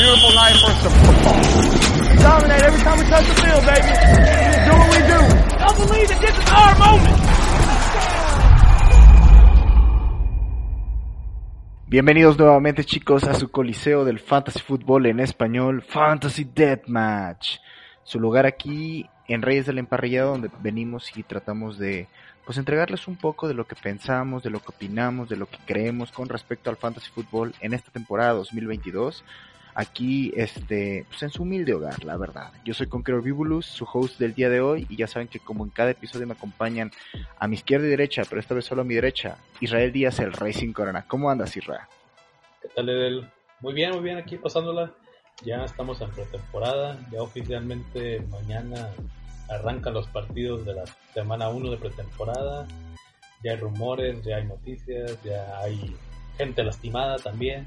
beautiful night for some football. Dominate every time we touch the field, baby. Do what we do. Believe that this is our moment. Bienvenidos nuevamente chicos a su coliseo del fantasy fútbol en español, Fantasy Deathmatch. Su lugar aquí en Reyes del Emparrillado donde venimos y tratamos de pues entregarles un poco de lo que pensamos, de lo que opinamos, de lo que creemos con respecto al fantasy fútbol en esta temporada 2022. Aquí, este, pues en su humilde hogar, la verdad. Yo soy Conqueror Vivulus, su host del día de hoy, y ya saben que como en cada episodio me acompañan a mi izquierda y derecha, pero esta vez solo a mi derecha, Israel Díaz, el Rey sin Corona. ¿Cómo andas, Israel? ¿Qué tal, Edel? Muy bien, muy bien, aquí pasándola. Ya estamos en pretemporada, ya oficialmente mañana arrancan los partidos de la semana 1 de pretemporada. Ya hay rumores, ya hay noticias, ya hay gente lastimada también,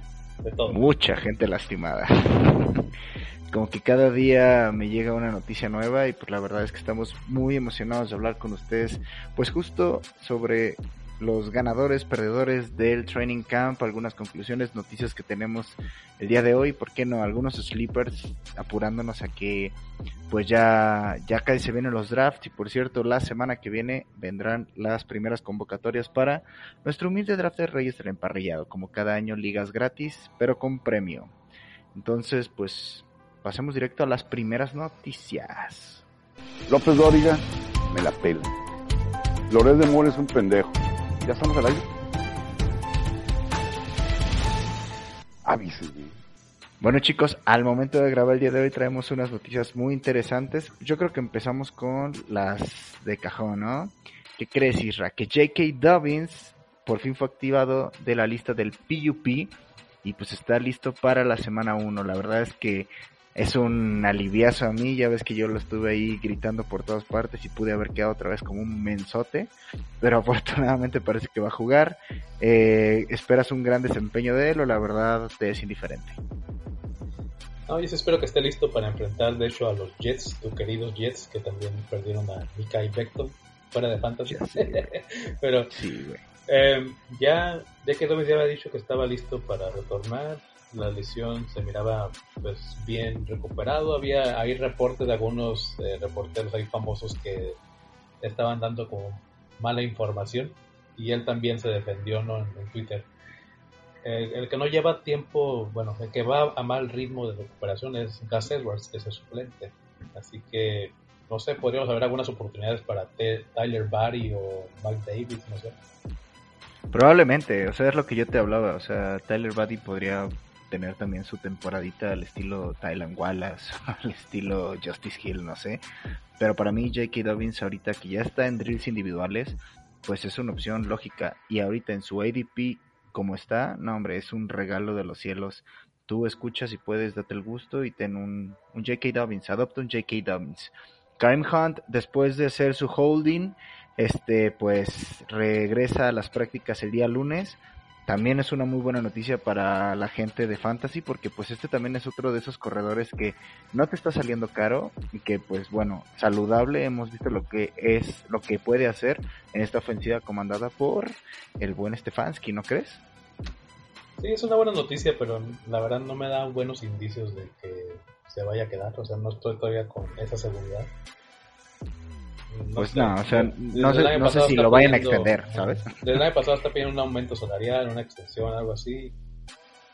Mucha gente lastimada. Como que cada día me llega una noticia nueva y pues la verdad es que estamos muy emocionados de hablar con ustedes, pues justo sobre los ganadores, perdedores del training camp, algunas conclusiones, noticias que tenemos el día de hoy, ¿por qué no? Algunos sleepers apurándonos a que pues ya, ya casi se vienen los drafts y por cierto la semana que viene vendrán las primeras convocatorias para nuestro humilde draft de Reyes del Emparrillado, como cada año ligas gratis, pero con premio. Entonces pues pasemos directo a las primeras noticias. López Dóriga me la pela. Lórez de Mora es un pendejo. ¿Ya estamos al aire? Avísenme. Bueno chicos, al momento de grabar el día de hoy traemos unas noticias muy interesantes. Yo creo que empezamos con las de cajón, ¿no? ¿Qué crees, Isra? Que J.K. Dobbins por fin fue activado de la lista del PUP y pues está listo para la semana 1. La verdad es que es un aliviazo a mí, ya ves que yo lo estuve ahí gritando por todas partes y pude haber quedado otra vez como un mensote, pero afortunadamente parece que va a jugar. Eh, ¿Esperas un gran desempeño de él o la verdad te es indiferente? No, yo espero que esté listo para enfrentar, de hecho, a los Jets, tus queridos Jets, que también perdieron a Mika y Beckton fuera de Fantasy. pero sí, güey. Eh, ya, ya que Dobbins ya había dicho que estaba listo para retornar, la lesión se miraba pues bien recuperado. Había hay reportes de algunos eh, reporteros ahí famosos que estaban dando como mala información y él también se defendió ¿no? en, Twitter. El, que no lleva tiempo, bueno, el que va a mal ritmo de recuperación es Gus Edwards, que es el suplente. Así que, no sé, podríamos haber algunas oportunidades para Tyler Barry o Mike Davis, no sé. Probablemente, o sea, es lo que yo te hablaba, o sea, Tyler Barry podría tener también su temporadita al estilo Thailand Wallace, al estilo Justice Hill, no sé. Pero para mí J.K. Dobbins ahorita que ya está en drills individuales, pues es una opción lógica. Y ahorita en su ADP como está, no hombre, es un regalo de los cielos. Tú escuchas y puedes date el gusto y ten un, un J.K. Dobbins, adopta un J.K. Dobbins. Karim Hunt, después de hacer su holding, este, pues regresa a las prácticas el día lunes también es una muy buena noticia para la gente de fantasy porque pues este también es otro de esos corredores que no te está saliendo caro y que pues bueno saludable. Hemos visto lo que es lo que puede hacer en esta ofensiva comandada por el buen Stefanski no crees sí es una buena noticia pero la verdad no me da buenos indicios de que se vaya a quedar. O sea no estoy todavía con esa seguridad pues no, o sea, no sé, no sé si lo vayan a extender, ¿sabes? Desde el año pasado está pidiendo un aumento salarial, una extensión, algo así.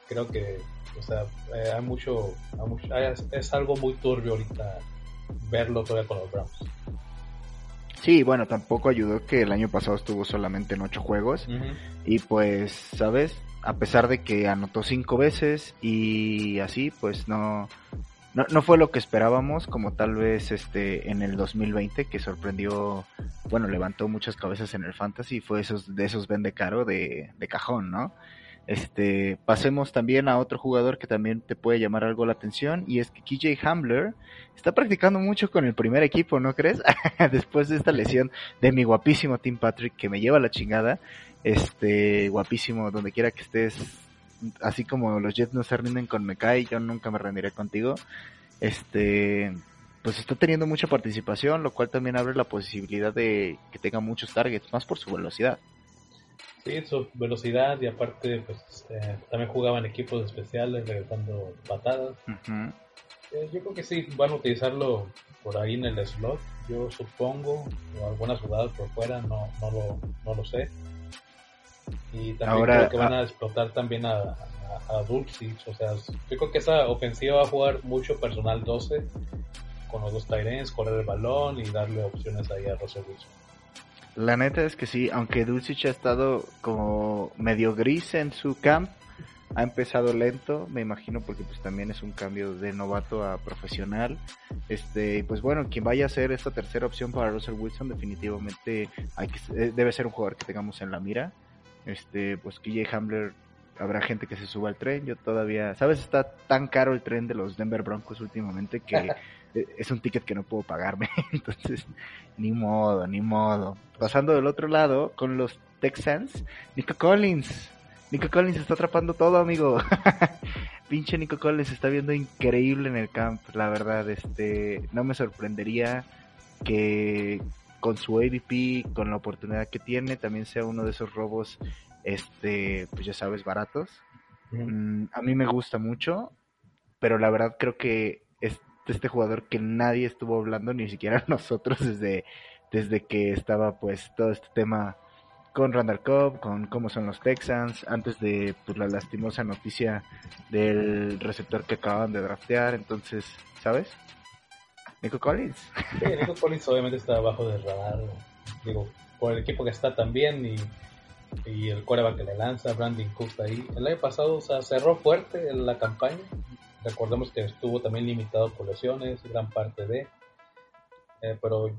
Creo que, o sea, eh, hay mucho, es, algo muy turbio ahorita verlo todavía con los Browns. Sí, bueno, tampoco ayudó que el año pasado estuvo solamente en ocho juegos. Y pues, ¿sabes? A pesar de que anotó cinco veces y así, pues no, no, no fue lo que esperábamos, como tal vez este en el 2020, que sorprendió, bueno, levantó muchas cabezas en el fantasy, fue esos, de esos vende caro de, de cajón, ¿no? Este, pasemos también a otro jugador que también te puede llamar algo la atención y es que KJ Hamler está practicando mucho con el primer equipo, ¿no crees? Después de esta lesión de mi guapísimo Tim Patrick que me lleva la chingada, este, guapísimo donde quiera que estés, así como los Jets no se rinden con Mekai, yo nunca me rendiré contigo. Este, pues está teniendo mucha participación, lo cual también abre la posibilidad de que tenga muchos targets, más por su velocidad. Sí, su velocidad y aparte pues eh, también jugaban equipos especiales regresando patadas. Eh, yo creo que sí, van a utilizarlo por ahí en el slot, yo supongo, o algunas jugadas por fuera, no, no, lo, no lo sé. Y también Ahora, creo que van ah. a explotar también a, a, a Dulcich, o sea, yo creo que esa ofensiva va a jugar mucho personal 12 con los dos Tyrens, correr el balón y darle opciones ahí a Russell Wilson. La neta es que sí, aunque Dulcich ha estado como medio gris en su camp, ha empezado lento, me imagino porque pues también es un cambio de novato a profesional. Este, y pues bueno, quien vaya a ser esta tercera opción para Russell Wilson definitivamente hay que, eh, debe ser un jugador que tengamos en la mira. Este, pues KJ Hamler habrá gente que se suba al tren, yo todavía, sabes, está tan caro el tren de los Denver Broncos últimamente que eh, es un ticket que no puedo pagarme, entonces ni modo, ni modo. Pasando del otro lado con los Texans, Nico Collins. Nico Collins está atrapando todo, amigo. Pinche Nico Collins está viendo increíble en el camp, la verdad. Este, no me sorprendería que con su ADP, con la oportunidad que tiene, también sea uno de esos robos, este, pues ya sabes, baratos. Mm, a mí me gusta mucho, pero la verdad creo que es este jugador que nadie estuvo hablando, ni siquiera nosotros desde, desde que estaba pues todo este tema con Randall Cobb, con cómo son los Texans, antes de pues, la lastimosa noticia del receptor que acaban de draftear, entonces, ¿sabes? Nico Collins. Sí, Nico Collins obviamente está abajo del radar, digo, por el equipo que está también y, y el coreback que le lanza, Brandon Cooks ahí. El año pasado, o cerró fuerte en la campaña, recordemos que estuvo también limitado por lesiones, gran parte de, eh, pero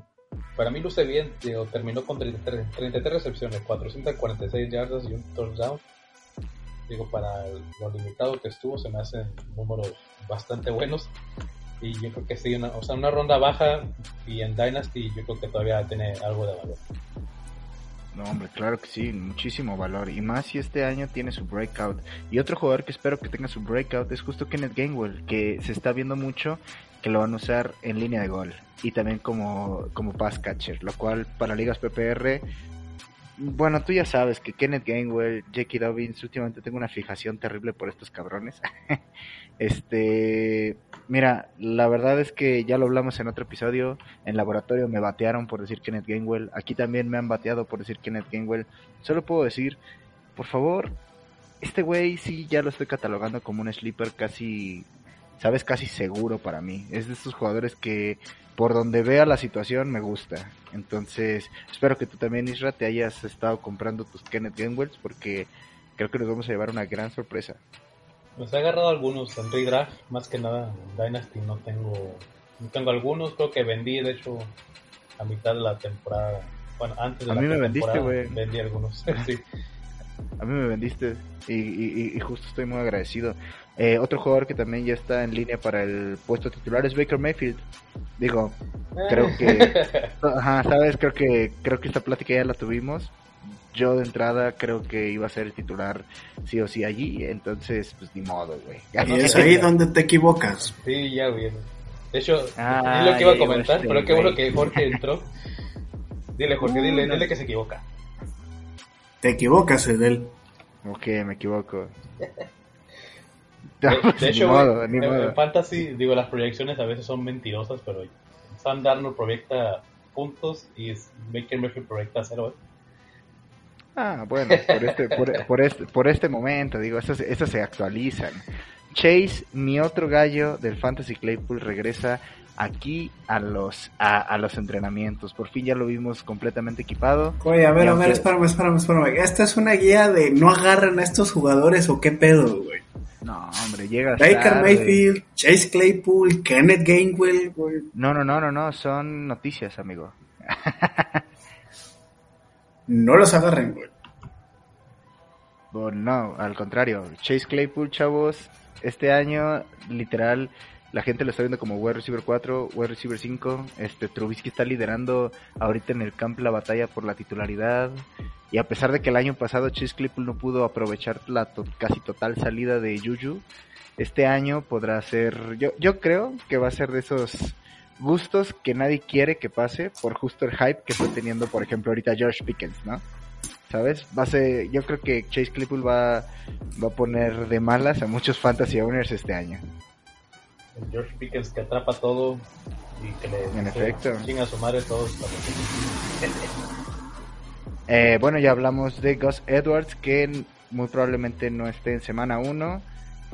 para mí luce bien, digo, terminó con 33, 33 recepciones, 446 yardas y un touchdown. Digo, para lo limitado que estuvo, se me hacen números bastante buenos. Y yo creo que sí, una, o sea, una ronda baja y en Dynasty yo creo que todavía tiene algo de valor. No, hombre, claro que sí, muchísimo valor. Y más si este año tiene su breakout. Y otro jugador que espero que tenga su breakout es justo Kenneth Gainwell, que se está viendo mucho que lo van a usar en línea de gol y también como, como pass catcher, lo cual para ligas PPR, bueno, tú ya sabes que Kenneth Gainwell, Jackie Dobbins, últimamente tengo una fijación terrible por estos cabrones. este, mira, la verdad es que ya lo hablamos en otro episodio, en laboratorio me batearon por decir Kenneth Gainwell, aquí también me han bateado por decir Kenneth Gainwell, solo puedo decir, por favor, este güey sí ya lo estoy catalogando como un sleeper casi sabes, casi seguro para mí. Es de estos jugadores que por donde vea la situación me gusta. Entonces, espero que tú también, Isra, te hayas estado comprando tus Kenneth Gainwells porque creo que nos vamos a llevar una gran sorpresa. Pues he agarrado algunos en redraft, más que nada en Dynasty no tengo, no tengo algunos, creo que vendí de hecho a mitad de la temporada. Bueno, antes de a la mí me vendiste, güey. Vendí algunos, sí. A mí me vendiste y, y, y justo estoy muy agradecido. Eh, otro jugador que también ya está en línea para el puesto titular es Baker Mayfield. Digo, creo que, ajá, sabes, creo que creo que esta plática ya la tuvimos. Yo de entrada creo que iba a ser el titular sí o sí allí, entonces pues ni modo, güey. Y es ahí donde te equivocas. Sí, ya bien. De hecho, Ah, es lo que iba a comentar, este pero qué bueno que Jorge entró. Dile, Jorge, dile, dile que se equivoca. Te equivocas, Edel. Ok, me equivoco. De, Pues, de ni hecho, modo, en, modo. en Fantasy, digo, las proyecciones a veces son mentirosas, pero Sam Darnold proyecta puntos y Baker Mayfield proyecta cero. ¿eh? Ah, bueno, por este, por, por este, por este momento, digo, esas, esas se actualizan. Chase, mi otro gallo del Fantasy Claypool, regresa aquí a los, a, a los entrenamientos. Por fin ya lo vimos completamente equipado. Oye, a ver, a ver, espérame, espérame, espérame. ¿Esta es una guía de no agarran a estos jugadores o qué pedo, güey? No, hombre, llega Baker tarde. Mayfield, Chase Claypool, Kenneth Gainwell, güey. No, no, no, no, no, son noticias, amigo. No los agarren, güey. Bueno, no, al contrario. Chase Claypool, chavos, este año, literal, la gente lo está viendo como wide receiver 4, wide receiver 5. Este, Trubisky está liderando ahorita en el camp la batalla por la titularidad. Y a pesar de que el año pasado Chase Claypool no pudo aprovechar la casi total salida de Juju, este año podrá ser, yo, yo creo que va a ser de esos gustos que nadie quiere que pase por justo el hype que está teniendo, por ejemplo, ahorita George Pickens, ¿no? ¿sabes? Va a ser, yo creo que Chase Claypool va a poner de malas a muchos fantasy owners este año. El George Pickens que atrapa todo y que le En efecto. chinga a su madre todos. Eh, bueno, ya hablamos de Gus Edwards, que muy probablemente no esté en semana 1.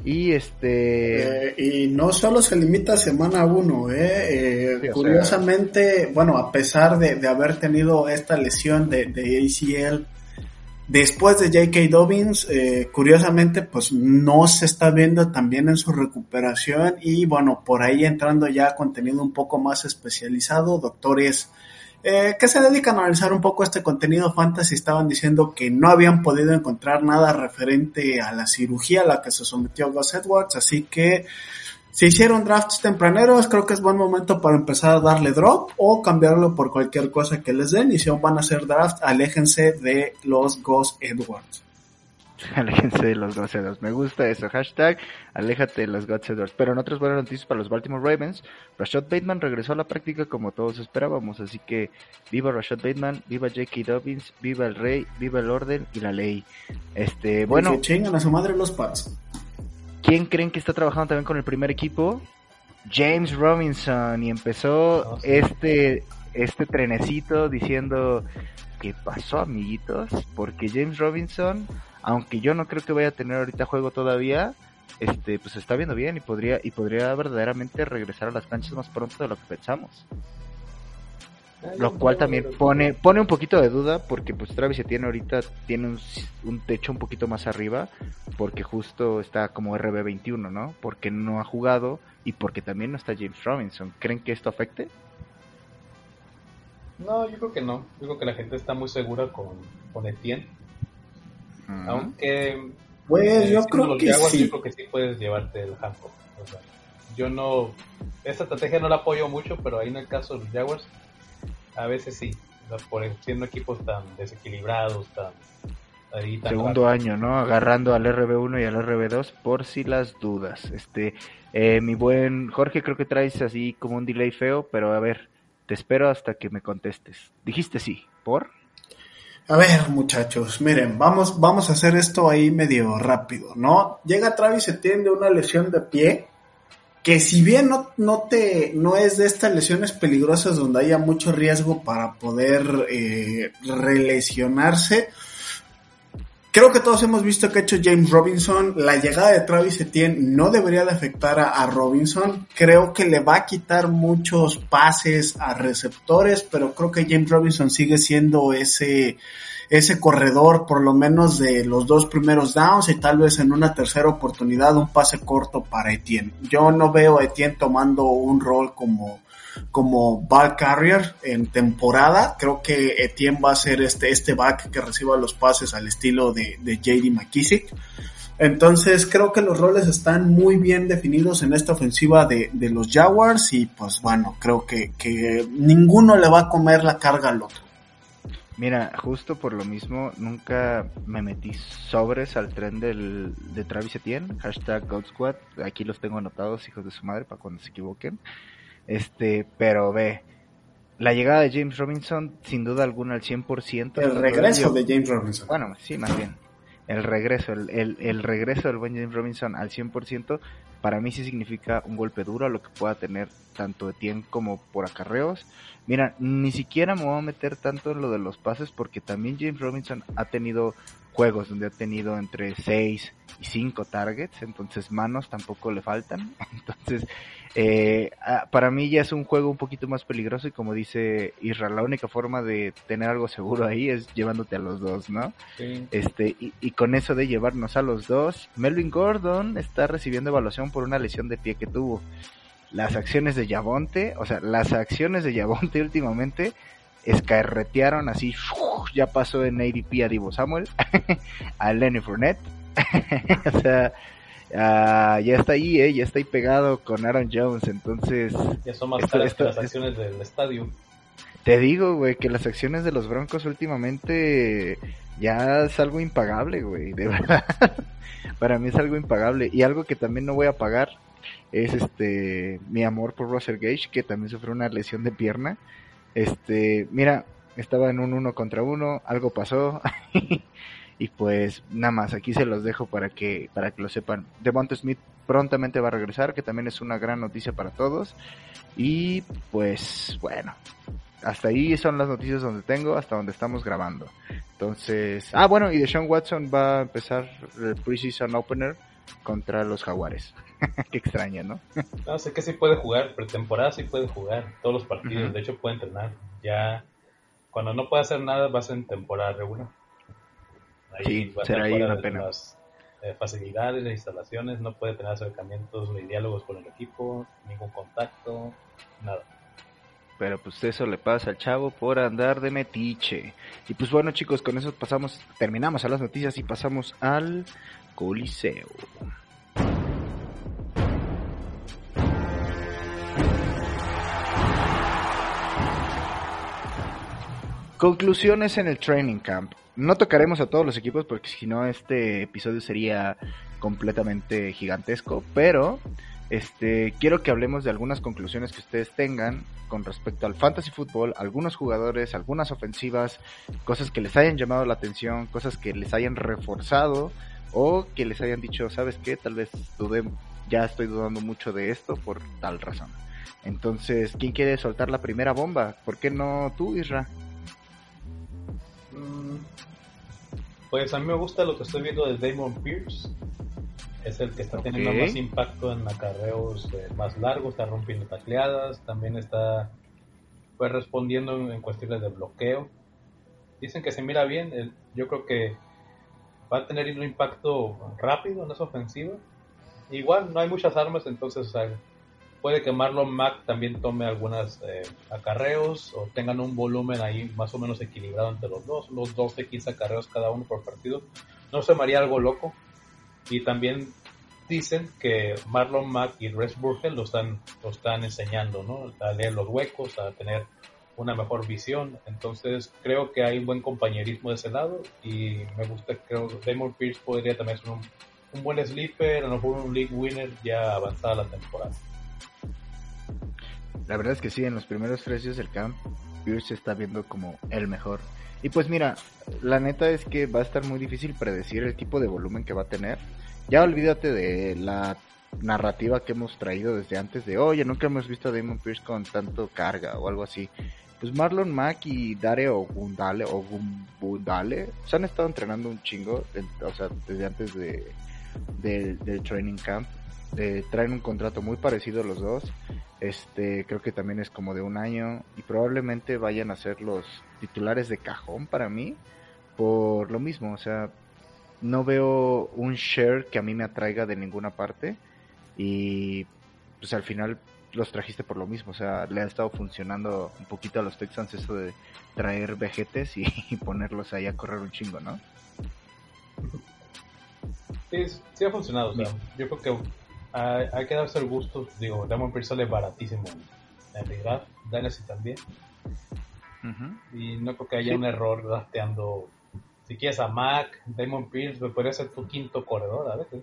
Y este. Eh, y no solo se limita a semana 1, eh, eh, Sí, curiosamente, bueno, a pesar de, de haber tenido esta lesión de, de ACL después de J.K. Dobbins, eh, curiosamente, pues no se está viendo también en su recuperación y bueno, por ahí entrando ya a contenido un poco más especializado, doctores eh, que se dedican a analizar un poco este contenido fantasy estaban diciendo que no habían podido encontrar nada referente a la cirugía a la que se sometió Gus Edwards, así que se hicieron drafts tempraneros, creo que es buen momento para empezar a darle drop o cambiarlo por cualquier cosa que les den y si aún van a hacer draft, aléjense de los Gus Edwards. Aléjense de los Gus Edwards. Me gusta eso. Hashtag, aléjate de los Gus Edwards. Pero en otras buenas noticias para los Baltimore Ravens, Rashad Bateman regresó a la práctica como todos esperábamos. Así que viva Rashad Bateman, viva J.K. Dobbins, viva el rey, viva el orden y la ley. Este, bueno, Que chingan a su madre los Pats. ¿Quién creen que está trabajando también con el primer equipo? James Robinson. Y empezó sí. este, este trenecito diciendo, ¿qué pasó amiguitos? Porque James Robinson, aunque yo no creo que vaya a tener ahorita juego todavía, este, pues está viendo bien y podría, y podría verdaderamente regresar a las canchas más pronto de lo que pensamos. Lo cual también pone, pone un poquito de duda porque pues Travis tiene ahorita tiene un, un techo un poquito más arriba porque justo está como RB21, ¿no? Porque no ha jugado y porque también no está James Robinson. ¿Creen que esto afecte? No, yo creo que no. Yo creo que la gente está muy segura con, con Etienne. Aunque. Pues eh, yo creo que Jaguars, sí. Yo creo que sí puedes llevarte el handcuff. O sea, yo no. Esta estrategia no la apoyo mucho, pero ahí en el caso de los Jaguars, a veces sí. Por siendo equipos tan desequilibrados, tan. Ahí, tan Segundo rápidos. año, ¿no? Agarrando al RB1 y al RB2 por si las dudas. Este, eh, mi buen Jorge, creo que traes así como un delay feo, pero a ver, te espero hasta que me contestes. Dijiste sí, ¿por? A ver, muchachos, miren, vamos, vamos a hacer esto ahí medio rápido, ¿no? Llega Travis Etienne de una lesión de pie, que si bien no, no te, no es de estas lesiones peligrosas donde haya mucho riesgo para poder eh, relesionarse, Creo que todos hemos visto que ha hecho James Robinson. La llegada de Travis Etienne no debería de afectar a, a, Robinson. Creo que le va a quitar muchos pases a receptores, pero creo que James Robinson sigue siendo ese, ese corredor por lo menos de los dos primeros downs y tal vez en una tercera oportunidad un pase corto para Etienne. Yo no veo a Etienne tomando un rol como como ball carrier en temporada. Creo que Etienne va a ser este, este back que reciba los pases al estilo de, de JD McKissick. Entonces creo que los roles están muy bien definidos en esta ofensiva de, de los Jaguars y pues bueno, creo que, que, ninguno le va a comer la carga al otro. Mira, justo por lo mismo, nunca me metí sobres al tren del, de Travis Etienne, hashtag God Squad, aquí los tengo anotados, hijos de su madre, para cuando se equivoquen. Este, pero ve, la llegada de James Robinson, sin duda alguna, al 100%. El regreso de James Robinson. Bueno, sí, más bien. El regreso, el, el, el regreso del buen James Robinson al 100%, para mí sí significa un golpe duro a lo que pueda tener tanto Etienne como por acarreos. Mira, ni siquiera me voy a meter tanto en lo de los pases porque también James Robinson ha tenido juegos donde ha tenido entre 6 y 5 targets, entonces manos tampoco le faltan. Entonces, eh, para mí ya es un juego un poquito más peligroso y como dice Israel, la única forma de tener algo seguro ahí es llevándote a los dos, ¿no? Sí. Este, y, y, con eso de llevarnos a los dos, Melvin Gordon está recibiendo evaluación por una lesión de pie que tuvo. Las acciones de Yavonte, o sea, las acciones de Yavonte últimamente escarretearon así, ya pasó en ADP a Divo Samuel, a Lenny Fournette, o sea, uh, ya está ahí, eh, ya está ahí pegado con Aaron Jones, entonces... Ya son más esto, esto, que las acciones esto, del estadio. Te digo, güey, que las acciones de los Broncos últimamente ya es algo impagable, güey, de verdad. Para mí es algo impagable. Y algo que también no voy a pagar es este mi amor por Russell Gage, que también sufrió una lesión de pierna. Este, mira, estaba en un uno contra uno, algo pasó. y pues nada más, aquí se los dejo para que, para que lo sepan. Devonta Smith prontamente va a regresar, que también es una gran noticia para todos. Y pues bueno, hasta ahí son las noticias donde tengo, hasta donde estamos grabando. Entonces, ah bueno, y Deshaun Watson va a empezar el preseason opener contra los Jaguares. Qué extraño, ¿no? no, sé que sí puede jugar, pretemporada sí puede jugar, todos los partidos, de hecho puede entrenar. Ya, cuando no puede hacer nada, va a ser en temporada regular. Ahí sí, va será ahí una pena. Las, eh, facilidades, las instalaciones, no puede tener acercamientos ni diálogos con el equipo, ningún contacto, nada. Pero pues eso le pasa al chavo por andar de metiche. Y pues bueno chicos, con eso pasamos, terminamos a las noticias y pasamos al Coliseo. Conclusiones en el training camp. No tocaremos a todos los equipos porque si no este episodio sería completamente gigantesco, pero este quiero que hablemos de algunas conclusiones que ustedes tengan con respecto al fantasy fútbol, algunos jugadores, algunas ofensivas, cosas que les hayan llamado la atención, cosas que les hayan reforzado o que les hayan dicho, ¿sabes qué? Tal vez dudé, ya estoy dudando mucho de esto por tal razón. Entonces, ¿quién quiere soltar la primera bomba? ¿Por qué no tú, Isra? Pues a mí me gusta lo que estoy viendo de Damon Pierce. Es el que está teniendo más impacto en acarreos eh, más largos, está rompiendo tacleadas, también está pues respondiendo en, cuestiones de bloqueo. Dicen que se mira bien, yo creo que va a tener un impacto rápido en esa ofensiva. Igual no hay muchas armas, entonces puede que Marlon Mack también tome algunas eh, acarreos o tengan un volumen ahí más o menos equilibrado entre los dos, los 12, 15 acarreos cada uno por partido. No se me haría algo loco. Y también dicen que Marlon Mack y Res Burgel lo están, lo están enseñando, ¿no? A leer los huecos, a tener una mejor visión. Entonces creo que hay un buen compañerismo de ese lado y me gusta, creo que Damon Pierce podría también ser un, un buen sleeper, a lo mejor un league winner ya avanzada la temporada. La verdad es que sí, en los primeros tres días del camp, Pierce se está viendo como el mejor. Y pues mira, la neta es que va a estar muy difícil predecir el tipo de volumen que va a tener. Ya olvídate de la narrativa que hemos traído desde antes de, oye, nunca hemos visto a Damon Pierce con tanto carga o algo así. Pues Marlon Mack y Dare o Gundale o Gundale se han estado entrenando un chingo, o sea, desde antes de, del training camp. Eh, traen un contrato muy parecido los dos. Este, creo que también es como de un año y probablemente vayan a ser los titulares de cajón para mí por lo mismo, o sea, no veo un share que a mí me atraiga de ninguna parte y pues al final los trajiste por lo mismo, o sea, le ha estado funcionando un poquito a los Texans eso de traer vejetes y, ponerlos ahí a correr un chingo, ¿no? Sí, sí ha funcionado, yo creo que hay, que darse el gusto. Digo, Damon Pierce sale baratísimo en realidad. Dynasty también. Y no creo que haya un error rasteando. Si quieres a Mac, Damon Pierce, podría ser tu quinto corredor a veces.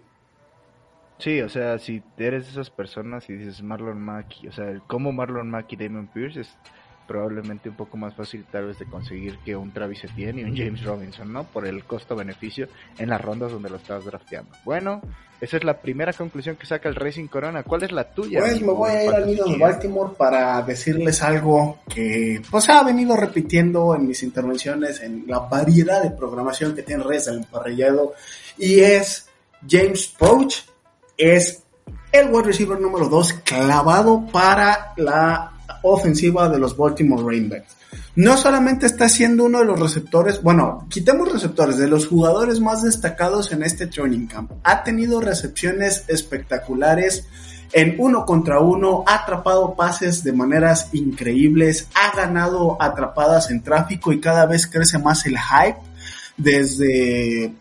Sí, o sea, si eres de esas personas y dices Marlon Mack, o sea, como Marlon Mack y Damon Pierce es probablemente un poco más fácil tal vez de conseguir que un Travis Etienne y un James Robinson, ¿no? Por el costo-beneficio en las rondas donde lo estás drafteando. Bueno, esa es la primera conclusión que saca el Racing Corona. ¿Cuál es la tuya? Pues me voy a ir al nido de Baltimore para decirles algo que pues ha venido repitiendo en mis intervenciones en la variedad de programación que tiene Redes del Emparrillado y es James Pouch es el wide receiver número 2 clavado para la ofensiva de los Baltimore Rainbacks. No solamente está siendo uno de los receptores, bueno, quitemos receptores, de los jugadores más destacados en este training camp. Ha tenido recepciones espectaculares en uno contra uno, ha atrapado pases de maneras increíbles, ha ganado atrapadas en tráfico y cada vez crece más el hype desde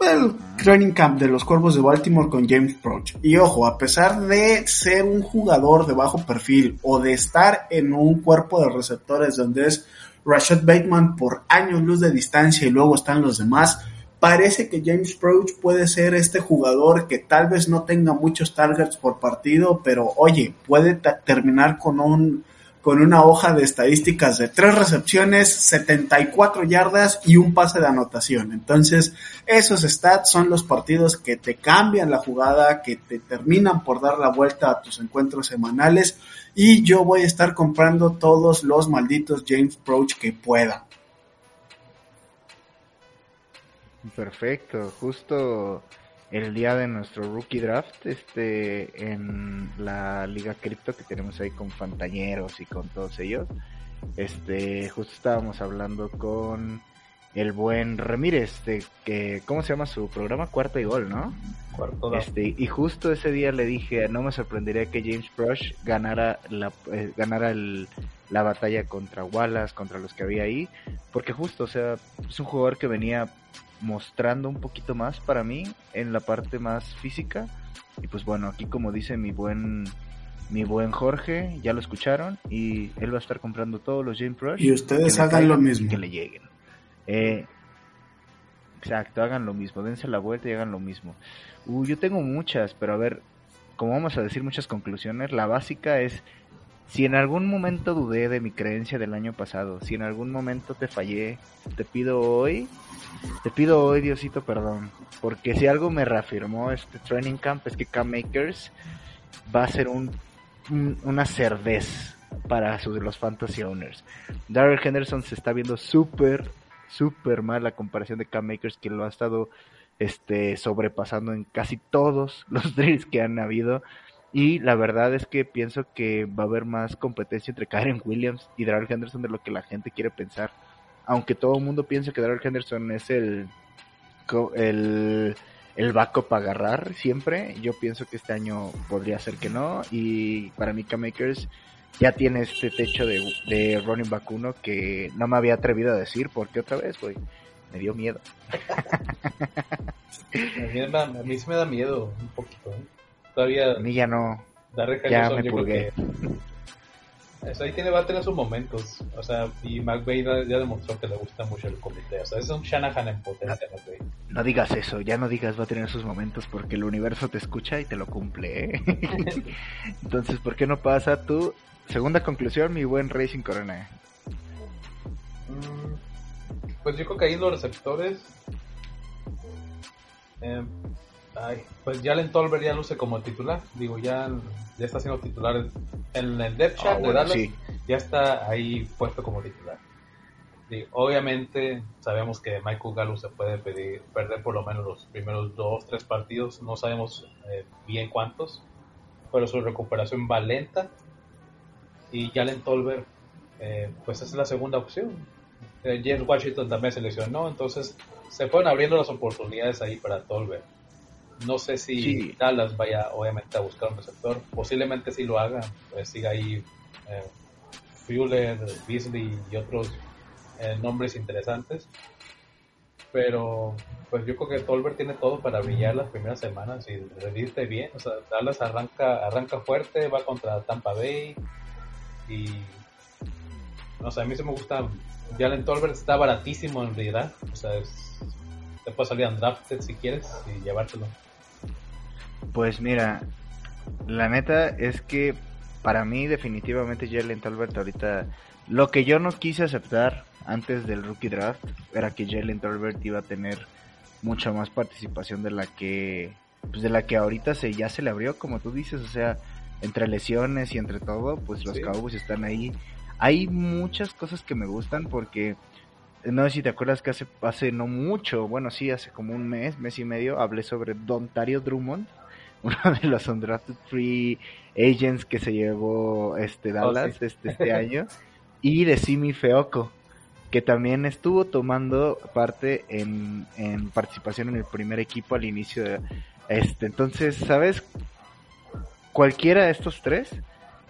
el training camp de los Cuervos de Baltimore con James Proch. Y ojo, a pesar de ser un jugador de bajo perfil o de estar en un cuerpo de receptores donde es Rashad Bateman por años luz de distancia y luego están los demás, parece que James Proch puede ser este jugador que tal vez no tenga muchos targets por partido, pero oye, puede terminar con un con una hoja de estadísticas de tres recepciones, 74 yardas y un pase de anotación. Entonces, esos stats son los partidos que te cambian la jugada, que te terminan por dar la vuelta a tus encuentros semanales y yo voy a estar comprando todos los malditos James Proach que pueda. Perfecto, justo el día de nuestro rookie draft, este, en la liga cripto que tenemos ahí con Fantañeros y con todos ellos, este, justo estábamos hablando con el buen Ramírez, de que, ¿cómo se llama su programa? Cuarto y gol, ¿no? Cuarto Este, y justo ese día le dije, no me sorprendería que James Brush ganara la, eh, ganara el, la batalla contra Wallace, contra los que había ahí, porque justo, o sea, es un jugador que venía mostrando un poquito más para mí en la parte más física. Y pues bueno, aquí como dice mi buen mi buen Jorge, ya lo escucharon y él va a estar comprando todos los James Rush. Y ustedes hagan lo mismo. Que le lleguen. Eh, exacto, hagan lo mismo, dense la vuelta y hagan lo mismo. Uh, yo tengo muchas, pero a ver, como vamos a decir muchas conclusiones, la básica es si en algún momento dudé de mi creencia del año pasado, si en algún momento te fallé, te pido hoy, te pido hoy, Diosito, perdón. Porque si algo me reafirmó este training camp es que Cam Makers va a ser un, una cerdez para sus, los fantasy owners. Darrell Henderson se está viendo súper, súper mal la comparación de Cam Makers, que lo ha estado este, sobrepasando en casi todos los drills que han habido. Y la verdad es que pienso que va a haber más competencia entre Karen Williams y Darrell Henderson de lo que la gente quiere pensar. Aunque todo el mundo piensa que Darrell Henderson es el, el, el backup para agarrar siempre, yo pienso que este año podría ser que no. Y para mí, Makers ya tiene este techo de, de running back uno que no me había atrevido a decir porque otra vez, güey, me dio miedo. a, mí, sí me da miedo un poquito. ¿eh? Todavía. A mí ya no. Ya me purgué. Eso ahí tiene, va a tener sus momentos. O sea, y McVeigh ya demostró que le gusta mucho el comité. O sea, es un Shanahan en potencia, no, No digas eso, ya no digas va a tener sus momentos porque el universo te escucha y te lo cumple. ¿eh? Entonces, ¿por qué no pasa tu segunda conclusión, mi buen Racing Corona? Mm, pues yo creo que ahí los receptores. Eh, Ay, pues Jalen Tolbert ya luce como titular. Digo, ya, ya está siendo titular en el depth chart ah, de Dallas. Ya está ahí puesto como titular. obviamente sabemos que Michael Gallup se puede pedir, perder por lo menos los primeros dos, tres partidos. No sabemos eh, bien cuántos. Pero su recuperación va lenta. Y Jalen Tolbert, eh, pues es la segunda opción. Eh, James Washington también se lesionó. Entonces se fueron abriendo las oportunidades ahí para Tolbert no sé si Dallas vaya obviamente a buscar un receptor. Posiblemente si lo haga, pues siga ahí eh, Fuller, Beasley y otros eh, nombres interesantes. Pero pues yo creo que Tolbert tiene todo para brillar las primeras semanas y rendirte bien. O sea, Dallas arranca, arranca fuerte, va contra Tampa Bay y no sé, a mí se me gusta. Jalen Tolbert está baratísimo en realidad. O sea, te puede salir undrafted si quieres y llevártelo. Pues mira, la neta es que para mí definitivamente Jalen Tolbert ahorita lo que yo no quise aceptar antes del rookie draft era que Jalen Tolbert iba a tener mucha más participación de la que pues de la que ahorita se ya se le abrió como tú dices, o sea, entre lesiones y entre todo, pues los Cowboys están ahí. Hay muchas cosas que me gustan porque no sé si te acuerdas que hace hace no mucho, bueno, sí, hace como un mes, mes y medio hablé sobre Dontario Drummond uno de los undrafted free agents que se llevó este oh, Dallas este, este año y de Simi Feoco que también estuvo tomando parte en, en, participación en el primer equipo al inicio de este entonces sabes cualquiera de estos tres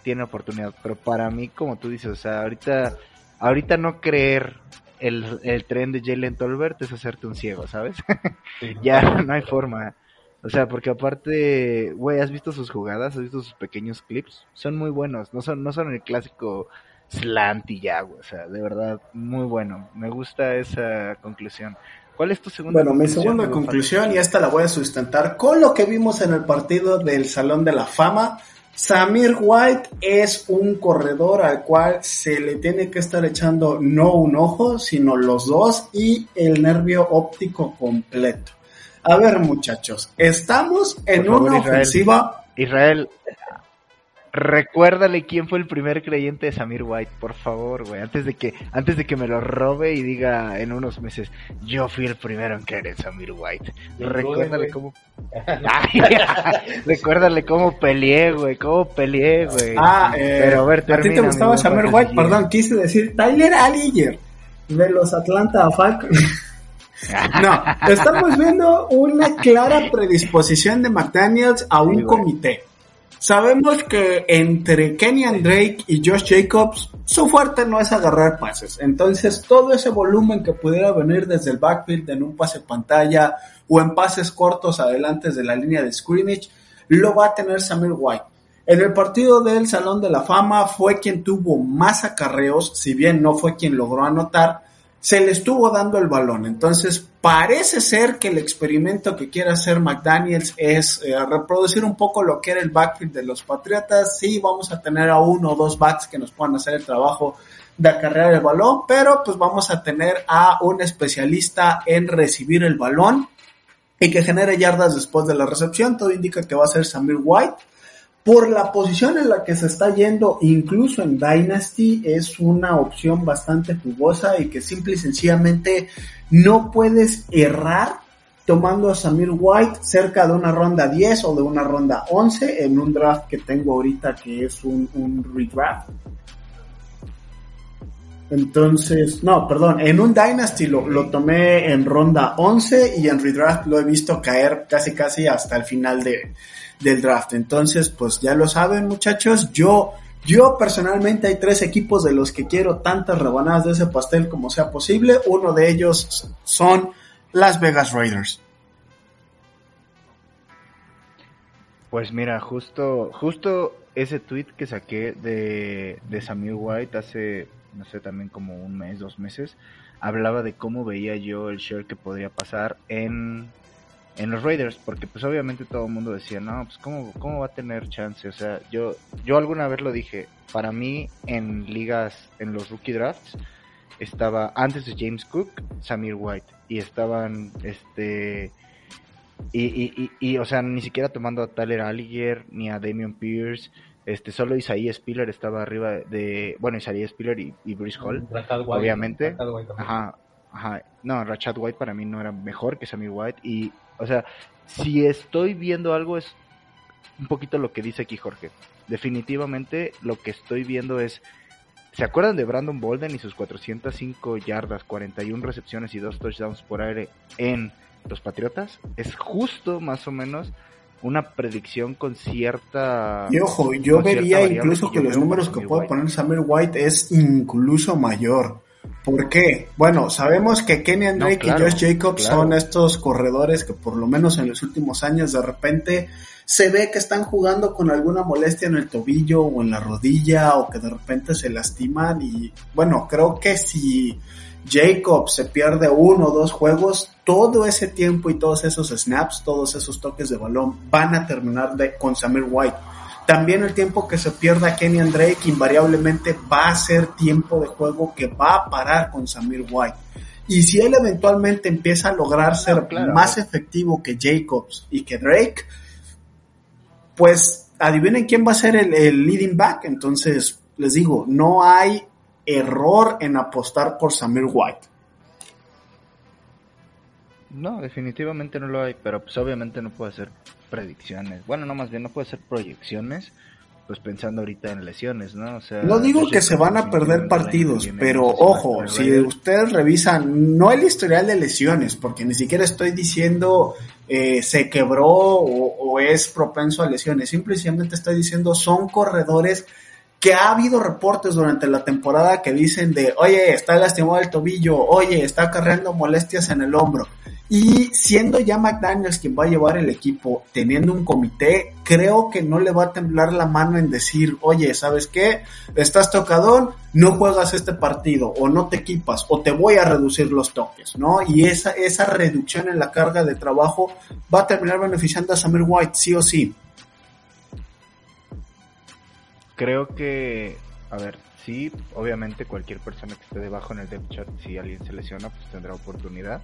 tiene oportunidad pero para mí como tú dices o sea ahorita ahorita no creer el, el tren de Jalen Tolbert es hacerte un ciego sabes ya no hay forma o sea, porque aparte, güey, ¿has visto sus jugadas? ¿Has visto sus pequeños clips? Son muy buenos, no son, no son el clásico slant y ya, güey. O sea, de verdad, muy bueno. Me gusta esa conclusión. ¿Cuál es tu segunda Bueno, mi segunda conclusión, y esta la voy a sustentar con lo que vimos en el partido del Salón de la Fama. Samir White es un corredor al cual se le tiene que estar echando no un ojo, sino los dos y el nervio óptico completo. A ver, muchachos, estamos en favor, una Israel. ofensiva. Israel, recuérdale quién fue el primer creyente de Samir White, por favor, güey, antes de que antes de que me lo robe y diga en unos meses, yo fui el primero en creer en Samir White. Recuérdale cómo Ay, Recuérdale cómo peleé, güey, cómo peleé, güey. Ah, eh, Pero a ver, ¿a ti te termina, gustaba Samir White? Perdón, quise decir Tyler Alliger de los Atlanta Falcons. No, estamos viendo una clara predisposición de McDaniels a un comité. Sabemos que entre Kenyan Drake y Josh Jacobs, su fuerte no es agarrar pases. Entonces, todo ese volumen que pudiera venir desde el backfield en un pase pantalla o en pases cortos adelante de la línea de scrimmage, lo va a tener Samir White. En el partido del Salón de la Fama fue quien tuvo más acarreos, si bien no fue quien logró anotar, se le estuvo dando el balón. Entonces, parece ser que el experimento que quiere hacer McDaniels es eh, reproducir un poco lo que era el backfield de los Patriotas. Sí, vamos a tener a uno o dos backs que nos puedan hacer el trabajo de acarrear el balón, pero pues vamos a tener a un especialista en recibir el balón y que genere yardas después de la recepción. Todo indica que va a ser Samir White. Por la posición en la que se está yendo, incluso en Dynasty, es una opción bastante jugosa y que simple y sencillamente no puedes errar tomando a Samir White cerca de una ronda 10 o de una ronda 11 en un draft que tengo ahorita que es un, un redraft. Entonces, no, perdón, en un Dynasty lo, lo tomé en ronda 11 y en redraft lo he visto caer casi casi hasta el final de, del draft. Entonces, pues ya lo saben muchachos, yo, yo personalmente hay tres equipos de los que quiero tantas rebanadas de ese pastel como sea posible. Uno de ellos son Las Vegas Raiders. Pues mira, justo, justo ese tweet que saqué de, de Samir White hace, no sé, también como un mes, dos meses, hablaba de cómo veía yo el share que podría pasar en, en los Raiders, porque pues obviamente todo el mundo decía, no, pues cómo, cómo va a tener chance, o sea, yo, yo alguna vez lo dije, para mí en ligas, en los rookie drafts, estaba antes de James Cook, Samir White, y estaban, este, y, y, y, o sea, ni siquiera tomando a Tyler Alliger ni a Damian Pierce, este, solo Isaiah Spiller estaba arriba de, bueno, Isaiah Spiller y, y Bruce Hall, Rashad White, obviamente. Rashad White también. Ajá, ajá, no, Rashad White para mí no era mejor que Sammy White y, o sea, si estoy viendo algo es un poquito lo que dice aquí Jorge. Definitivamente lo que estoy viendo es ¿Se acuerdan de Brandon Bolden y sus 405 yardas, 41 recepciones y 2 touchdowns por aire en los Patriotas? Es justo más o menos una predicción con cierta... Y ojo, yo vería incluso que los números que puede White. poner Samir White es incluso mayor. ¿Por qué? Bueno, sabemos que Kenny No, Drake claro, y Josh Jacobs claro. son estos corredores que por lo menos en los últimos años de repente se ve que están jugando con alguna molestia en el tobillo o en la rodilla o que de repente se lastiman y bueno, creo que si Jacobs se pierde uno o dos juegos, todo ese tiempo y todos esos snaps, todos esos toques de balón van a terminar de, con Samir White. También el tiempo que se pierda Kenny Drake invariablemente va a ser tiempo de juego que va a parar con Samir White. Y si él eventualmente empieza a lograr ser claro. más efectivo que Jacobs y que Drake, pues adivinen quién va a ser el, el leading back. Entonces, les digo, no hay error en apostar por Samir White. No, definitivamente no lo hay, pero pues obviamente no puedo hacer predicciones. Bueno, no, más bien no puedo hacer proyecciones, pues pensando ahorita en lesiones, ¿no? O sea, No digo que se van a perder partidos, pero ojo, si ustedes revisan, no el historial de lesiones, porque ni siquiera estoy diciendo eh, se quebró o, o es propenso a lesiones, simplemente estoy diciendo son corredores que ha habido reportes durante la temporada que dicen de, oye, está lastimado el tobillo, oye, está acarreando molestias en el hombro. Y siendo ya McDaniels quien va a llevar el equipo, teniendo un comité, creo que no le va a temblar la mano en decir, oye, ¿sabes qué? Estás tocadón, no juegas este partido, o no te equipas, o te voy a reducir los toques, ¿no? Y esa, esa reducción en la carga de trabajo va a terminar beneficiando a Samir White, sí o sí. creo que, a ver, sí, obviamente cualquier persona que esté debajo en el depth chart, si alguien se lesiona, pues tendrá oportunidad.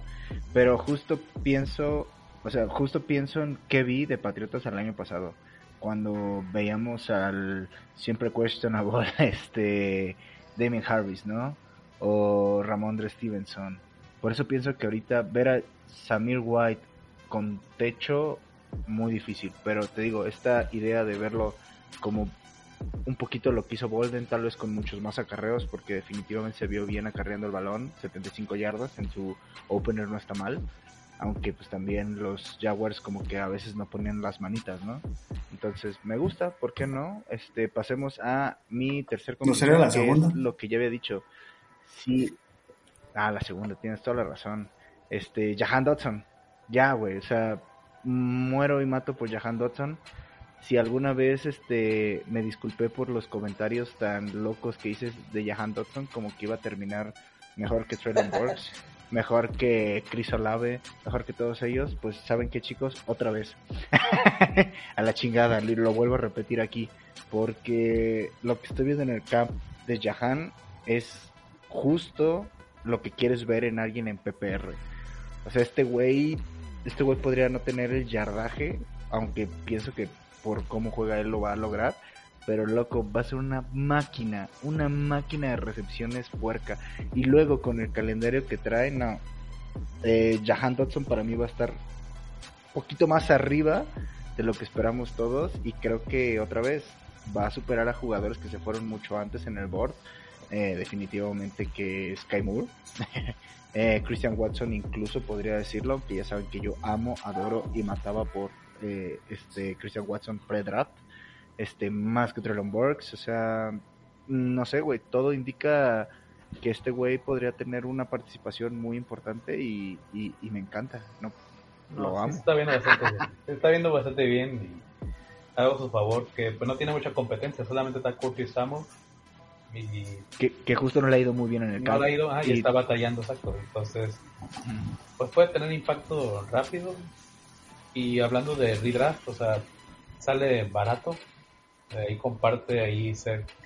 Pero justo pienso, o sea, justo pienso en qué vi de Patriotas el año pasado. Cuando veíamos al siempre questionable este Damien Harris, ¿no? O Ramondre Stevenson. Por eso pienso que ahorita ver a Samir White con techo muy difícil. Pero te digo, esta idea de verlo como un poquito lo que hizo Bolden, tal vez con muchos más acarreos, porque definitivamente se vio bien acarreando el balón, 75 yardas en su opener no está mal, aunque pues también los Jaguars como que a veces no ponían las manitas, ¿no? Entonces me gusta, ¿por qué no? Este, pasemos a mi tercer ¿No sería la segunda? lo que ya había dicho. Sí, ah, la segunda, tienes toda la razón. Este, Jahan Dodson, ya, güey, o sea, muero y mato por Jahan Dodson si alguna vez este me disculpé por los comentarios tan locos que hice de Jahan Dodson, como que iba a terminar mejor que Traylon Burks, mejor que Chris Olave, mejor que todos ellos, pues saben que chicos, otra vez a la chingada, lo vuelvo a repetir aquí, porque lo que estoy viendo en el camp de Jahan es justo lo que quieres ver en alguien en PPR. O sea, este güey, este güey podría no tener el yardaje, aunque pienso que por cómo juega él lo va a lograr. Pero loco, va a ser una máquina, una máquina de recepciones puerca. Y luego con el calendario que trae, no. Eh, Jahan Dodson para mí va a estar un poquito más arriba de lo que esperamos todos. Y creo que otra vez va a superar a jugadores que se fueron mucho antes en el board. Eh, definitivamente que Sky Moore. eh, Christian Watson incluso podría decirlo, que ya saben que yo amo, adoro y mataba por este Christian Watson pre-draft, este, más que Traylon Burks, o sea, no sé, güey, todo indica que este güey podría tener una participación muy importante y, y, me encanta, no, lo amo. está, viendo bastante bien, está viendo bastante bien y hago su favor, que pues no tiene mucha competencia, solamente está Curtis Samuel. Y... Que, que, justo no le ha ido muy bien en el campo. No le ha ido, ah, y, está batallando, exacto. Entonces, pues puede tener impacto rápido, y hablando de redraft, o sea, sale barato. Ahí comparte ahí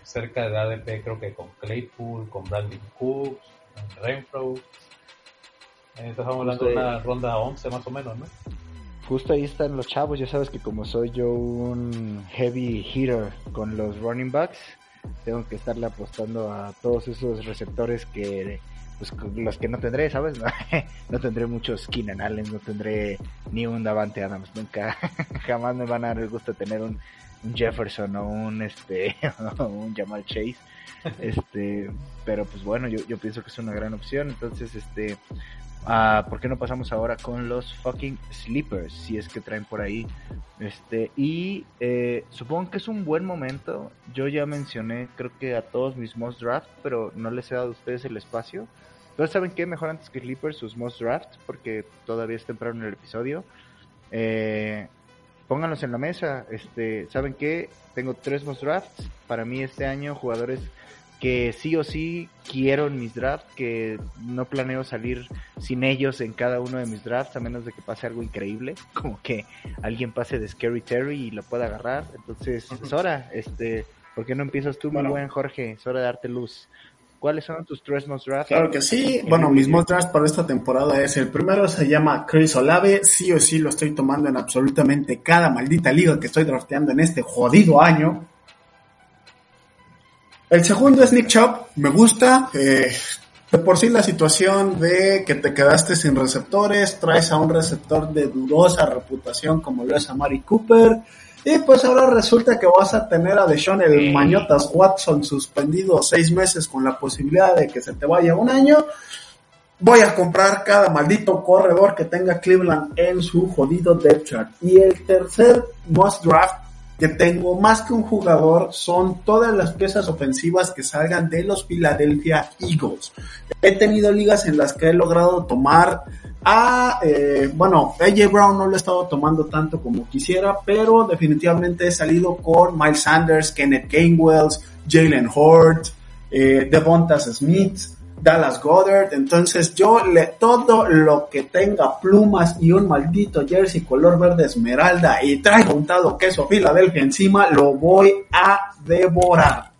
cerca de ADP, creo que con Claypool, con Brandon Cooks, con Renfro. Eh, estamos hablando de una ronda 11 más o menos, ¿no? Justo ahí están los chavos, ya sabes que como soy yo un heavy hitter con los running backs, tengo que estarle apostando a todos esos receptores que pues los que no tendré, ¿sabes? No, tendré muchos Keenan Allen, no tendré ni un Davante Adams, nunca, jamás me van a dar el gusto de tener un, Jefferson o un este un Jamal Chase. Este, pero pues bueno, yo, yo pienso que es una gran opción, entonces este uh, ¿por qué no pasamos ahora con los fucking sleepers? Si es que traen por ahí. Este, y eh, supongo que es un buen momento. Yo ya mencioné, creo que a todos mis most draft, pero no les he dado a ustedes el espacio. Pero ¿saben qué? Mejor antes que Sleepers, sus most draft, porque todavía es temprano en el episodio. Eh, pónganlos en la mesa. Este, ¿saben qué? Tengo tres most drafts. Para mí este año jugadores que sí o sí quiero en mis drafts, que no planeo salir sin ellos en cada uno de mis drafts, a menos de que pase algo increíble, como que alguien pase de Scary Terry y lo pueda agarrar. Entonces, es hora, este, ¿por qué no empiezas tú, muy buen Jorge? Es hora de darte luz. ¿Cuáles son tus tres most drafts? Claro que sí. Bueno, mis most drafts para esta temporada es el primero se llama Chris Olave. Sí o sí lo estoy tomando en absolutamente cada maldita liga que estoy drafteando en este jodido año. El segundo es Nick Chubb. Me gusta. Eh, de por sí la situación de que te quedaste sin receptores, traes a un receptor de dudosa reputación como lo es a Mari Cooper y pues ahora resulta que vas a tener a Deshaun el Mañotas Watson suspendido seis meses con la posibilidad de que se te vaya un año. Voy a comprar cada maldito corredor que tenga Cleveland en su jodido depth chart. Y el tercer must draft que tengo más que un jugador son todas las piezas ofensivas que salgan de los Philadelphia Eagles. He tenido ligas en las que he logrado tomar a, eh, bueno, AJ Brown no lo he estado tomando tanto como quisiera, pero definitivamente he salido con Miles Sanders, Kenneth Gainwells, Jalen Hort, eh, Devontas Smith, Dallas Goddard. Entonces yo le todo lo que tenga plumas y un maldito jersey color verde esmeralda y trae untado queso Filadelfia encima, lo voy a devorar.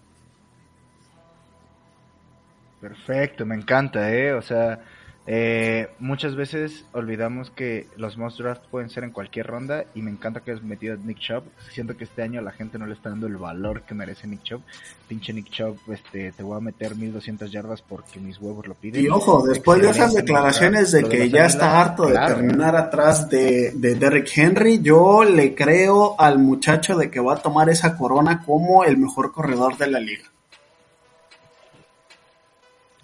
Perfecto, me encanta, ¿eh? O sea, eh, muchas veces olvidamos que los most draft pueden ser en cualquier ronda y me encanta que has metido a Nick Chubb. Siento que este año la gente no le está dando el valor que merece Nick Chubb. Pinche Nick Chubb, este, te voy a meter 1200 yardas porque mis huevos lo piden. Y ojo, después de esas declaraciones de que ya está harto de terminar atrás de, de Derrick Henry, yo le creo al muchacho de que va a tomar esa corona como el mejor corredor de la liga.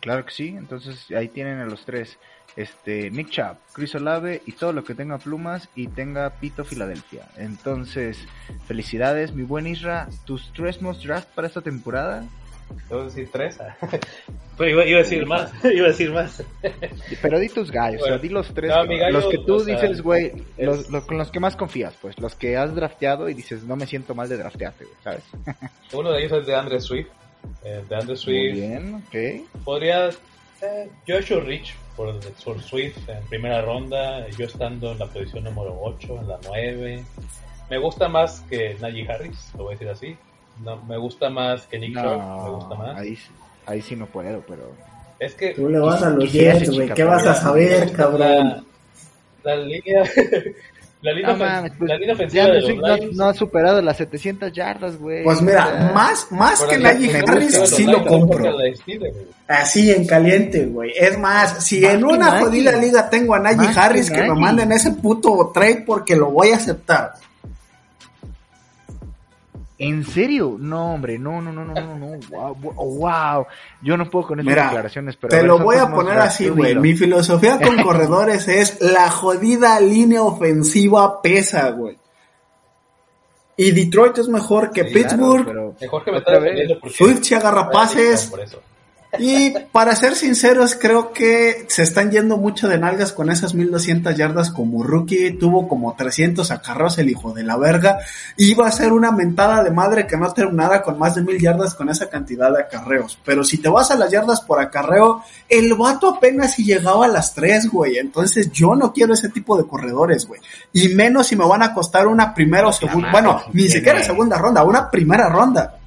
Claro que sí, entonces ahí tienen a los tres. Este, Nick Chubb, Chris Olave y todo lo que tenga plumas y tenga Pito Filadelfia. Entonces, felicidades, mi buen Isra. ¿Tus tres most draft para esta temporada? A decir tres. Pero iba, iba, a decir más, iba a decir más. Pero di tus gallos, bueno, o sea, di los tres. No, gallo, los que tú o dices, güey, es... los, los, con los que más confías, pues. Los que has drafteado y dices, no me siento mal de draftearte, ¿sabes? Uno de ellos es de Andre Swift. Eh, de Andre Swift. Muy bien, ok. Podría. Eh, hecho Rich por, por, Swift en primera ronda. Yo estando en la posición número 8, en la 9. Me gusta más que Najee Harris, lo voy a decir así. No, me gusta más que Nick no, Chubb, me gusta más. Ahí, ahí sí no puedo, pero. Es que. Tú le vas a los Jets, güey. ¿Qué vas a saber, cabrón? La, la línea. La línea, No mames, pues, la línea ofensiva ya de no, los no- no ha superado las 700 yardas, güey. Pues O mira, sea, más, más que Najee Harris sí lo compro. Así en caliente, güey. Es más, si Más en una jodida liga tengo a Najee Más que Harris, que, me manden ese puto trade porque lo voy a aceptar. ¿En serio? No, hombre, no, no, no, no, no, no, wow, wow. Yo no puedo con esas Mira, declaraciones, pero Te ver, lo voy a poner así, güey. Mi filosofía con corredores es la jodida línea ofensiva pesa, güey. Y Detroit es mejor que Sí, Pittsburgh. claro, pero Mejor que me Swift se agarra pases. Por eso. Y para ser sinceros, creo que se están yendo mucho de nalgas con esas 1200 yardas como rookie. Tuvo como 300 acarreos el hijo de la verga. Iba a ser una mentada de madre que no terminara con más de 1000 yardas con esa cantidad de acarreos. Pero si te vas a las yardas por acarreo, el vato apenas si llegaba a las 3, güey. Entonces yo no quiero ese tipo de corredores, güey. Y menos si me van a costar una primera o segunda. Bueno, ni siquiera segunda ronda, una primera ronda.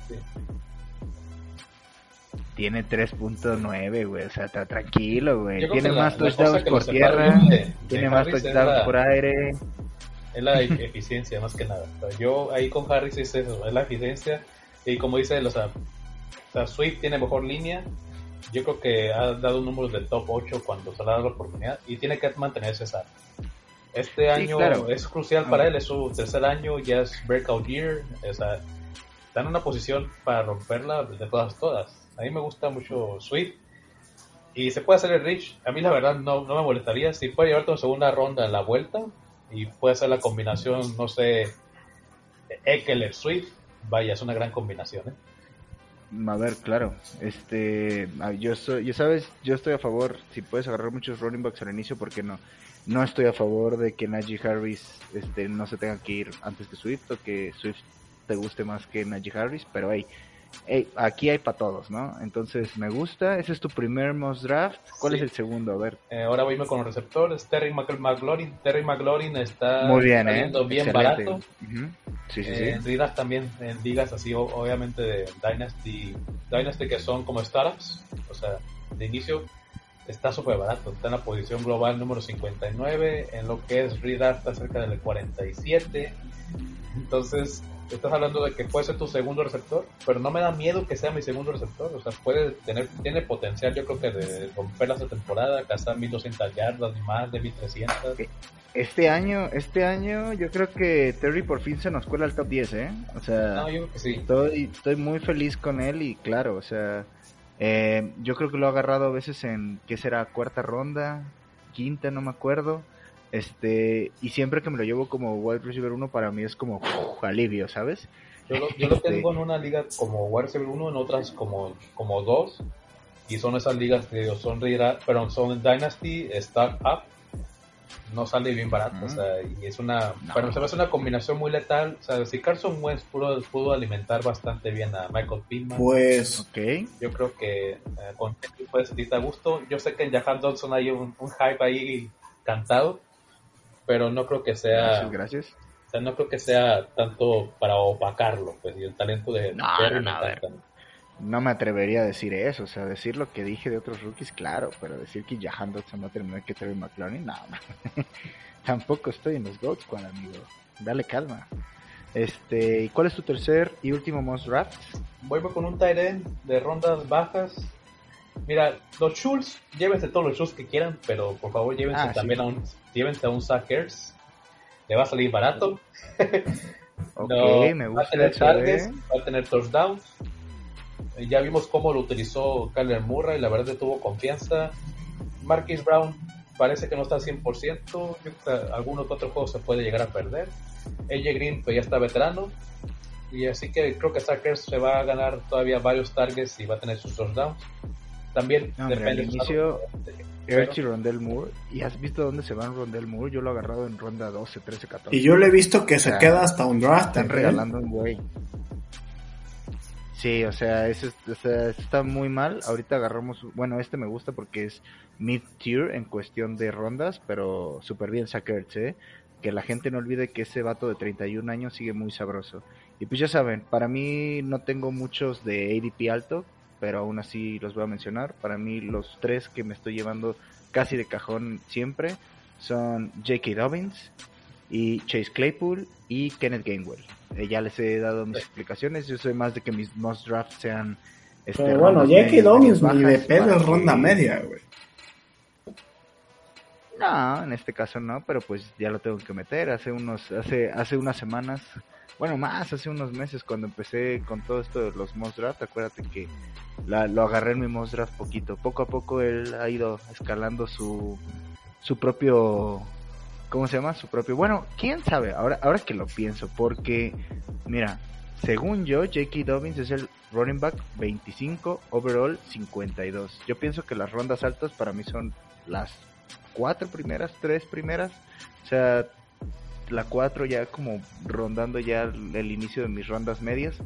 Tiene 3.9, güey, o sea, está tranquilo, güey. Tiene la- más touchdowns por tierra, de tiene más touchdowns por aire. Es la e- eficiencia más que nada. O sea, yo ahí con Harris es eso, es la eficiencia. Y como dice, o sea, o sea, Swift tiene mejor línea. Yo creo que ha dado números del top 8 cuando se le ha dado la oportunidad. Y tiene que mantenerse esa. Este año claro. es crucial para él, es su tercer año, ya es breakout year. O sea, está en una posición para romperla de todas, todas. A mí me gusta mucho Swift. Y se puede hacer el Rich. A mí la verdad no, no me molestaría. Si puede llevarte una segunda ronda en la vuelta y puede hacer la combinación, no sé, Eckler Swift, vaya, es una gran combinación. ¿eh? A ver, claro, este, ah, yo soy, ya sabes, yo estoy a favor, si puedes agarrar muchos running backs al inicio, ¿por qué no? No estoy a favor de que Najee Harris, este, no se tenga que ir antes que Swift, o que Swift te guste más que Najee Harris, pero hey, hey, aquí hay para todos, ¿no? Entonces, me gusta, ese es tu primer most draft, ¿cuál Sí. es el segundo? A ver, Eh, ahora voy con los receptores. Terry Mc- McLaurin. Terry McLaurin está muy bien, ¿eh? bien Excelente. barato. Ujú. Sí, sí, Eh, sí. en ligas también, en ligas así, obviamente de Dynasty, Dynasty que son como startups, o sea, de inicio, está súper barato. Está en la posición global número 59, en lo que es redraft está cerca del 47. Entonces, estás hablando de que puede ser tu segundo receptor, pero no me da miedo que sea mi segundo receptor. O sea, puede tener, tiene potencial, yo creo que de romper esta temporada, cazar 1200 yardas, más de 1300. Este año, este año, yo creo que Terry por fin se nos cuela al top 10, ¿eh? O sea... No, yo creo que sí. Estoy, estoy muy feliz con él y claro, o sea, eh, yo creo que lo ha agarrado a veces en, ¿qué será? Cuarta ronda, quinta, no me acuerdo. Este, y siempre que me lo llevo como wide receiver 1 para mí es como uf, alivio, ¿sabes? Yo lo, yo lo Este- tengo en una liga como wide receiver 1, en otras como, como 2. Y son esas ligas que son pero son Dynasty, Startup. no sale bien barato, o sea, y es una, bueno, se me hace una combinación muy letal, o sea, si Carson Wentz pudo, pudo alimentar bastante bien a Michael Pittman, Pues, Ok. yo creo que eh, con él puede sentirte a gusto, yo sé que en Jahan Dodson hay un, un hype ahí cantado, pero no creo que sea, Gracias, gracias. o sea, no creo que sea tanto para opacarlo, pues, y el talento de No, no, me no, ver. No me atrevería a decir eso, o sea, decir lo que dije de otros rookies, claro, pero decir que Jahan Dodson va a terminar que Terry McLaurin, no, no. Tampoco estoy en los GOAT Squad, amigo. Dale calma. Este, ¿y cuál es tu tercer y último most draft? Voy con un tight end de rondas bajas. Mira, los Schultz, llévense todos los Schultz que quieran, pero por favor llévense Ah, sí. también a un, llévense a un Zach Ertz. Le va a salir barato. No, me va a gusta tener targets, va a tener touchdowns. Eh, Ya vimos cómo lo utilizó Kyler Murray, la verdad que tuvo confianza. Marquis Brown parece que no está al 100%, yo creo que juegos se puede llegar a perder. AJ Green pues ya está veterano, y así que creo que Sackers se va a ganar todavía varios targets y va a tener sus touchdowns. También No, depende al de inicio, lado. Ertz y Rondell Moore. ¿Y has visto dónde se van Rondell Moore? Yo lo he agarrado en ronda 12, 13, 14. y yo le he visto que se Ah, queda hasta un draft. Están ¿eh? regalando un güey. Sí, o sea, ese, o sea, ese está muy mal. Ahorita agarramos, bueno, este me gusta porque es mid-tier en cuestión de rondas, pero súper bien Sackers, ¿eh? Que la gente no olvide que ese vato de 31 años sigue muy sabroso. Y pues ya saben, para mí no tengo muchos de ADP alto, pero aún así los voy a mencionar. Para mí los tres que me estoy llevando casi de cajón siempre son J.K. Dobbins y Chase Claypool y Kenneth Gainwell. Eh, ya les he dado mis explicaciones. Yo soy más de que mis most drafts sean. este, Pero bueno, medias, Dobbins ni de pedo es ronda que- media, güey. No, en este caso no, pero pues ya lo tengo que meter. Hace unos, hace, hace unas semanas, bueno más, hace unos meses cuando empecé con todo esto de los most draft, acuérdate que la- lo agarré en mi most draft poquito. Poco a poco él ha ido escalando su, su propio, ¿cómo se llama? Su propio, bueno, quién sabe, ahora, ahora que lo pienso, porque, mira, según yo, J.K. Dobbins es el running back 25, overall 52. Yo pienso que las rondas altas para mí son las cuatro primeras, tres primeras. O sea, la cuatro ya como rondando ya el inicio de mis rondas medias.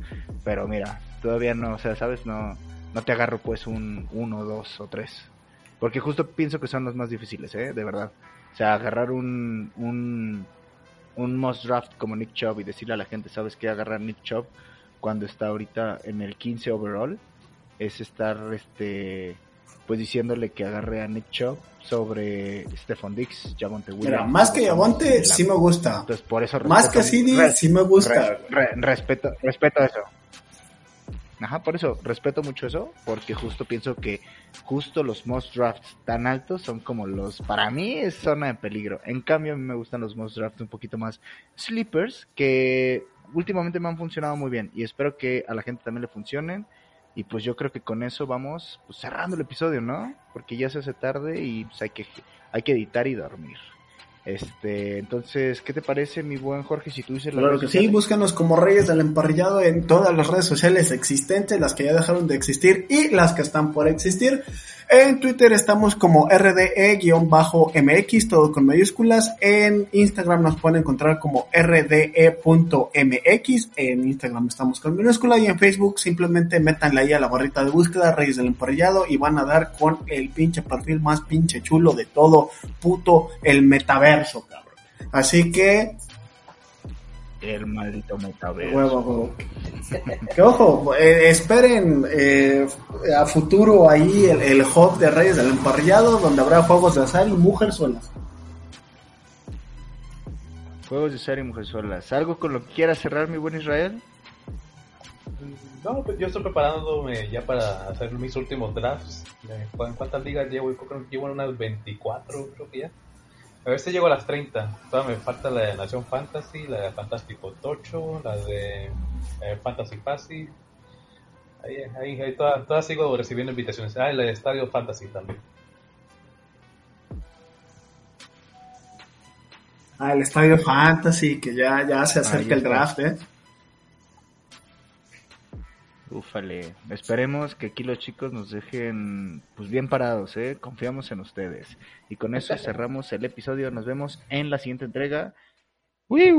Pero mira, todavía no, o sea, sabes, no, no te agarro pues un uno, dos o tres. Porque justo pienso que son los más difíciles, ¿eh? De verdad. O sea, agarrar un, un, un must draft como Nick Chubb y decirle a la gente, ¿sabes qué? Agarrar Nick Chubb cuando está ahorita en el 15 overall es estar, este, pues diciéndole que agarre a Nick Chubb sobre Stephon Dix, Javonte Williams. Mira, más que Yavonte, sí me gusta. Entonces, por eso Más que CD, re- sí me gusta. re- re- respeto, respeto eso. Ajá, por eso, respeto mucho eso, porque justo pienso que justo los most drafts tan altos son como los, para mí es zona de peligro. En cambio, a mí me gustan los most drafts un poquito más sleepers, que últimamente me han funcionado muy bien y espero que a la gente también le funcionen. Y pues yo creo que con eso vamos pues, cerrando el episodio, ¿no? Porque ya se hace tarde y pues, hay que hay que editar y dormir. Este, entonces, ¿qué te parece, mi buen Jorge, si tú dices las Claro que sí, búscanos como Reyes del Emparrillado en todas las redes sociales existentes, las que ya dejaron de existir y las que están por existir. En Twitter estamos como RDE-MX, todo con mayúsculas. En Instagram nos pueden encontrar como RDE.mx. En Instagram estamos con minúscula y en Facebook simplemente métanle ahí a la barrita de búsqueda Reyes del Emparrillado y van a dar con el pinche perfil más pinche chulo de todo puto el metaverso, cabrón. Así que El maldito metaverso. Huevo, huevo. Que ojo, eh, esperen eh, a futuro ahí el, el hub de Reyes del Emparrillado, donde habrá juegos de azar y mujerzuelas. Juegos de serie y mujerzuelas. ¿Algo con lo que quieras cerrar, mi buen Israel? No, pues yo estoy preparándome ya para hacer mis últimos drafts. ¿En cuántas ligas llevo? Yo creo que llevo en unas 24, creo que ya. A ver si llego a las 30. Todavía me falta la de Nación Fantasy, la de Fantástico Tocho, la de eh, Fantasy Fácil. Ahí, ahí, ahí todas, todas sigo recibiendo invitaciones. Ah, y la de Estadio Fantasy también. Ah, el Estadio Fantasy, que ya, ya se Ah, acerca el draft, ¿eh? Ufale. Esperemos que aquí los chicos nos dejen pues bien parados, ¿eh? Confiamos en ustedes. Y con eso cerramos el episodio. Nos vemos en la siguiente entrega. ¡Wiu,